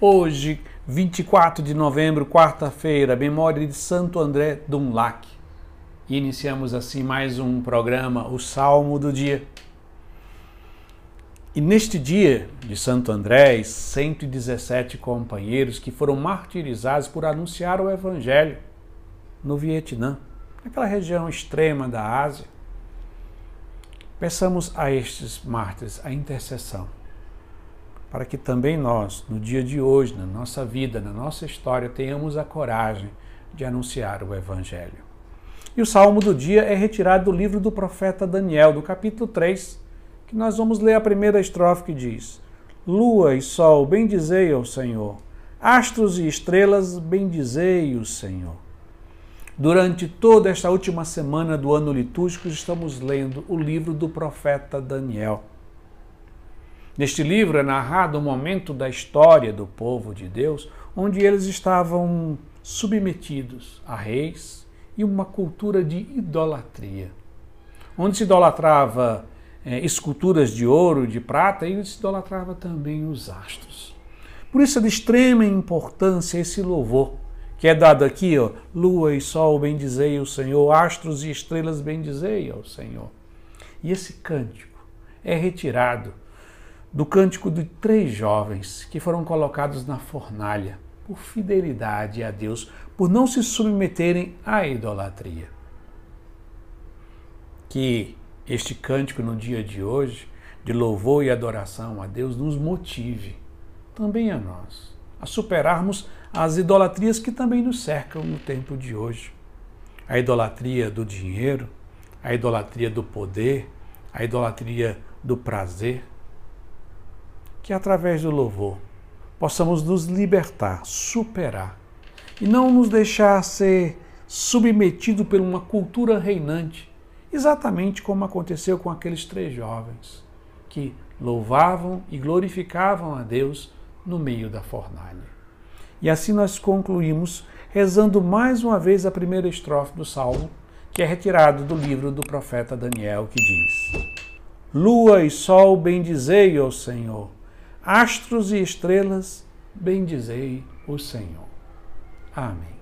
Hoje, 24 de novembro, quarta-feira, memória de Santo André Dunlac. E iniciamos assim mais um programa, o Salmo do Dia. E neste dia de Santo André, 117 companheiros que foram martirizados por anunciar o Evangelho no Vietnã, naquela região extrema da Ásia. Peçamos a estes mártires a intercessão para que também nós, no dia de hoje, na nossa vida, na nossa história, tenhamos a coragem de anunciar o Evangelho. E o salmo do dia é retirado do livro do profeta Daniel, do capítulo 3, que nós vamos ler a primeira estrofe que diz: Lua e sol, bendizei ao Senhor, astros e estrelas, bendizei o Senhor. Durante toda esta última semana do ano litúrgico, estamos lendo o livro do profeta Daniel. Neste livro é narrado um momento da história do povo de Deus onde eles estavam submetidos a reis e uma cultura de idolatria, onde se idolatrava é, esculturas de ouro, de prata e se idolatrava também os astros. Por isso é de extrema importância esse louvor que é dado aqui, ó, lua e sol bendizei ao Senhor, astros e estrelas bendizei ao Senhor. E esse cântico é retirado do cântico de três jovens que foram colocados na fornalha por fidelidade a Deus, por não se submeterem à idolatria. Que este cântico no dia de hoje, de louvor e adoração a Deus, nos motive, também a nós, a superarmos as idolatrias que também nos cercam no tempo de hoje. A idolatria do dinheiro, a idolatria do poder, a idolatria do prazer que através do louvor possamos nos libertar, superar e não nos deixar ser submetido por uma cultura reinante, exatamente como aconteceu com aqueles três jovens que louvavam e glorificavam a Deus no meio da fornalha. E assim nós concluímos rezando mais uma vez a primeira estrofe do salmo, que é retirado do livro do profeta Daniel, que diz: Lua e sol bendizei ao Senhor astros e estrelas, bendizei o Senhor. Amém.